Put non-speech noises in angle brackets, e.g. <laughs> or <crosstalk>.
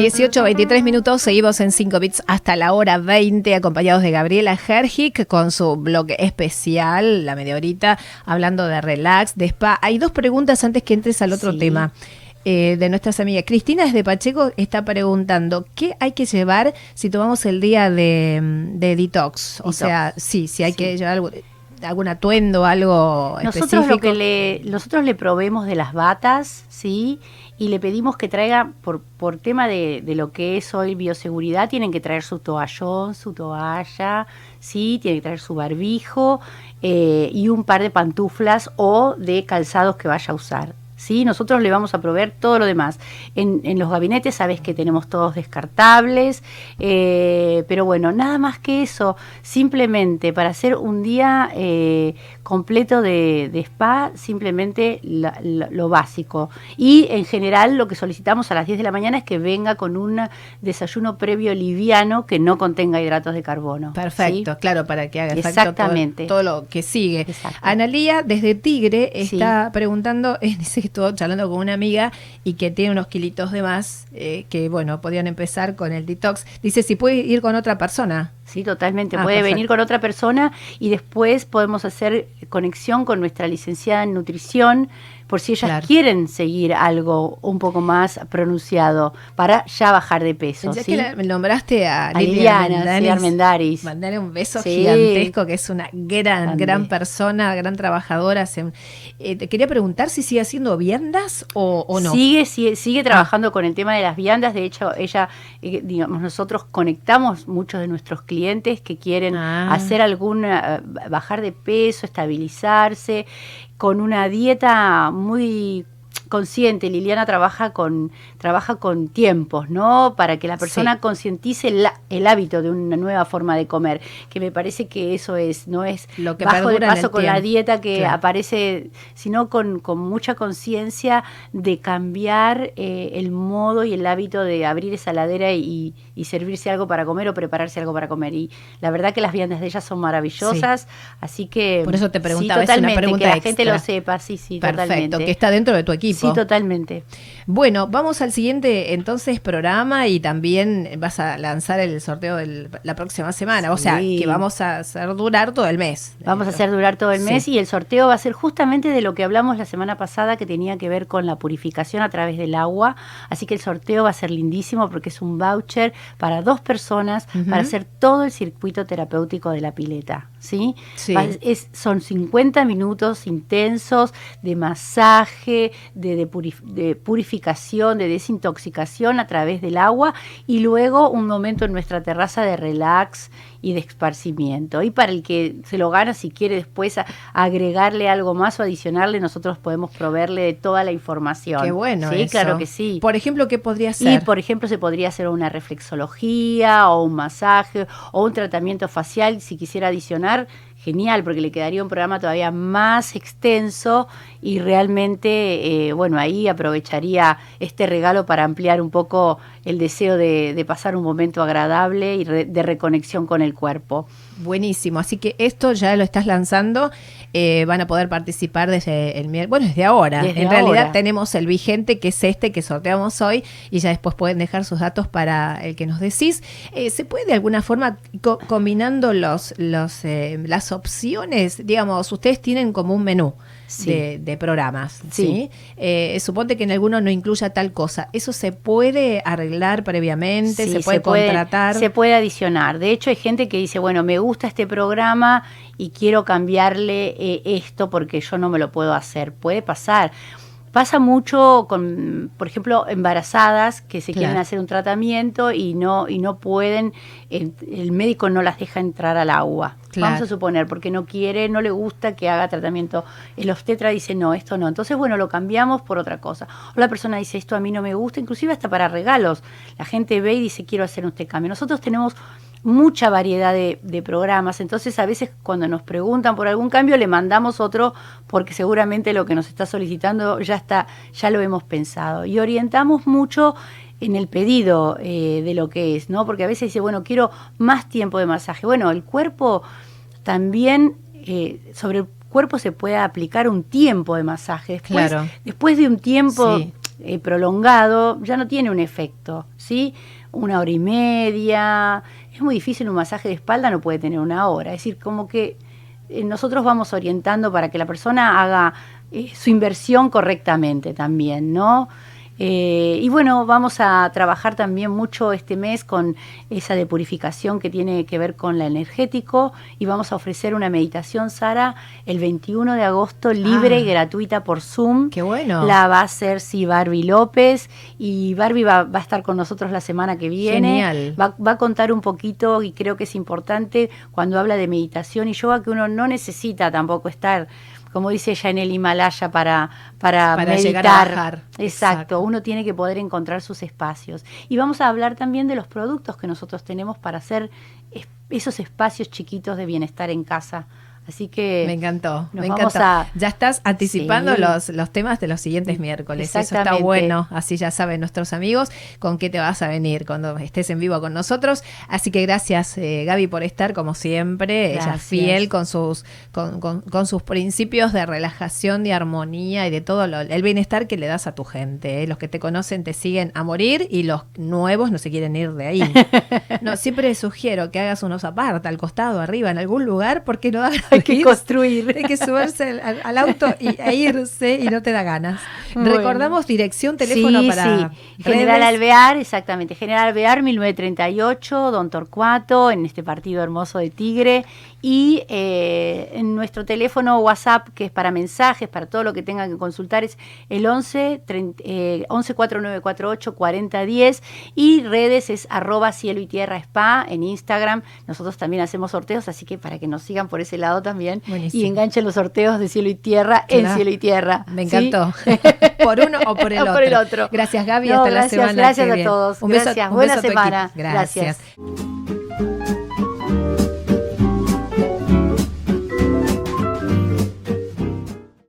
18, 23 minutos, seguimos en 5 bits hasta la hora 20, acompañados de Gabriela Hergic con su blog especial, la media horita, hablando de relax, de spa. Hay dos preguntas antes que entres al otro tema. Eh, de nuestras amigas. Cristina desde Pacheco está preguntando, ¿qué hay que llevar si tomamos el día de, detox? O sea, sí, si hay que llevar algo, algún atuendo, algo nosotros específico. Lo que le, nosotros le proveemos de las batas, ¿sí? Y le pedimos que traiga, por, por tema de, de, lo que es hoy bioseguridad, tienen que traer su toallón, su toalla, ¿sí? Tienen que traer su barbijo eh, y un par de pantuflas o de calzados que vaya a usar. ¿Sí? Nosotros le vamos a proveer todo lo demás. En, en los gabinetes sabes que tenemos todos descartables, eh, pero bueno, nada más que eso, simplemente para hacer un día eh, completo de, spa, simplemente lo básico. Y en general lo que solicitamos a las 10 de la mañana es que venga con un desayuno previo liviano que no contenga hidratos de carbono. Perfecto, claro, para que haga Exactamente. Todo, lo que sigue. Analía, desde Tigre, está preguntando, <laughs> dice que estuvo charlando con una amiga y que tiene unos kilitos de más, eh, que bueno, podían empezar con el detox. Dice si puede ir con otra persona. Sí, totalmente. Ah, puede venir con otra persona y después podemos hacer conexión con nuestra licenciada en nutrición por si ellas quieren seguir algo un poco más pronunciado para ya bajar de peso. ¿sí? que nombraste a, Liliana Armendaris. Mandarle un beso gigantesco, que es una gran, gran persona, gran trabajadora. Eh, te quería preguntar si sigue haciendo viandas o, no. Sigue, sigue, sigue trabajando con el tema de las viandas. De hecho, ella, eh, digamos, nosotros conectamos muchos de nuestros clientes que quieren ah. hacer alguna, eh, bajar de peso, estabilizarse con una dieta muy consciente, Liliana trabaja con, trabaja con tiempos, ¿no? Para que la persona concientice el, hábito de una nueva forma de comer, que me parece que eso es, no es lo que bajo de paso con la dieta que aparece, sino con, con mucha conciencia de cambiar eh, el modo y el hábito de abrir esa ladera y, servirse algo para comer o prepararse algo para comer. Y la verdad que las viandas de ellas son maravillosas, así que... Por eso te preguntaba, es una pregunta que la gente lo sepa, sí, sí, Perfecto, que está dentro de tu equipo. Sí, totalmente. Bueno, vamos al siguiente entonces programa y también vas a lanzar el sorteo de la próxima semana. O sea, que vamos a hacer durar todo el mes. Vamos a hacer durar todo el mes y el sorteo va a ser justamente de lo que hablamos la semana pasada que tenía que ver con la purificación a través del agua. Así que el sorteo va a ser lindísimo porque es un voucher para dos personas para hacer todo el circuito terapéutico de la pileta. ¿sí? Es, son 50 minutos intensos de masaje, de, de, purificación, de desintoxicación a través del agua y luego un momento en nuestra terraza de relax y de esparcimiento. Y para el que se lo gana, si quiere después agregarle algo más o adicionarle, nosotros podemos proveerle de toda la información. Qué bueno. Sí, claro que sí. Por ejemplo, ¿qué podría ser? Y, por ejemplo, se podría hacer una reflexología o un masaje o un tratamiento facial si quisiera adicionar genial, porque le quedaría un programa todavía más extenso y realmente, eh, bueno, ahí aprovecharía este regalo para ampliar un poco el deseo de, pasar un momento agradable y de reconexión con el cuerpo. Buenísimo, así que esto ya lo estás lanzando, eh, van a poder participar desde el miércoles, bueno, desde ahora. en realidad tenemos el vigente que es este que sorteamos hoy y ya después pueden dejar sus datos para el que nos decís. Eh, ¿Se puede de alguna forma, combinando los, los, las opciones, digamos, ustedes tienen como un menú? de, programas. ¿sí? Eh, suponte que en alguno no incluya tal cosa. ¿Eso se puede arreglar previamente? ¿Se puede contratar? se puede adicionar. De hecho, hay gente que dice, bueno, me gusta este programa y quiero cambiarle eh, esto porque yo no me lo puedo hacer. Puede pasar. Pasa mucho con, por ejemplo, embarazadas que se quieren hacer un tratamiento y no y no pueden, el, médico no las deja entrar al agua. Vamos a suponer, porque no quiere, no le gusta que haga tratamiento. El obstetra dice, no, esto no. Entonces, bueno, lo cambiamos por otra cosa. O la persona dice, esto a mí no me gusta, inclusive hasta para regalos. La gente ve y dice, quiero hacer este cambio. Nosotros tenemos mucha variedad de, programas, entonces a veces cuando nos preguntan por algún cambio le mandamos otro porque seguramente lo que nos está solicitando ya está, ya lo hemos pensado y orientamos mucho en el pedido eh, de lo que es, ¿no? Porque a veces dice, bueno, quiero más tiempo de masaje. Bueno, el cuerpo también, eh, sobre el cuerpo se puede aplicar un tiempo de masaje. Después, después de un tiempo eh, prolongado, ya no tiene un efecto, ¿sí? Una hora y media, es muy difícil un masaje de espalda, no puede tener una hora, es decir, como que eh, nosotros vamos orientando para que la persona haga eh, su inversión correctamente también, ¿no? Eh, y bueno, vamos a trabajar también mucho este mes con esa de purificación que tiene que ver con la energético y vamos a ofrecer una meditación, Sara, el 21 de agosto, libre y ah. gratuita por Zoom. Qué bueno. La va a hacer, sí, Barbie López y Barbie va, a estar con nosotros la semana que viene. Genial. Va, va a contar un poquito y creo que es importante cuando habla de meditación y yoga que uno no necesita tampoco estar como dice ella en el Himalaya, para, para, meditar. Llegar a bajar. Exacto, uno tiene que poder encontrar sus espacios. Y vamos a hablar también de los productos que nosotros tenemos para hacer esos espacios chiquitos de bienestar en casa Así que. Me encantó, me encantó. Ya estás anticipando los, los temas de los siguientes miércoles. Eso está bueno. Así ya saben nuestros amigos con qué te vas a venir cuando estés en vivo con nosotros. Así que gracias, eh, Gaby, por estar como siempre. Ella fiel con sus, con, con, sus principios de relajación, de armonía y de todo el bienestar que le das a tu gente. Eh. Los que te conocen te siguen a morir y los nuevos no se quieren ir de ahí. <laughs> no, siempre sugiero que hagas unos aparte, al costado, arriba, en algún lugar, porque no hagas hay que construir. Hay que subirse al, auto y, e irse y no te da ganas. Recordamos dirección, teléfono para. Sí. General Alvear, exactamente. General Alvear 1938, Don Torcuato, en este partido hermoso de Tigre. Y eh, en nuestro teléfono WhatsApp, que es para mensajes, para todo lo que tengan que consultar, es el 11, 11 4948 4010 y redes es arroba cielo y tierra spa en Instagram. Nosotros también hacemos sorteos, así que para que nos sigan por ese lado también y enganchen los sorteos de cielo y tierra en cielo y tierra. Me encantó. <laughs> por uno o por el, otro. por el otro. Gracias Gaby, hasta la semana. Gracias a todos. Un gracias. Buena semana. gracias.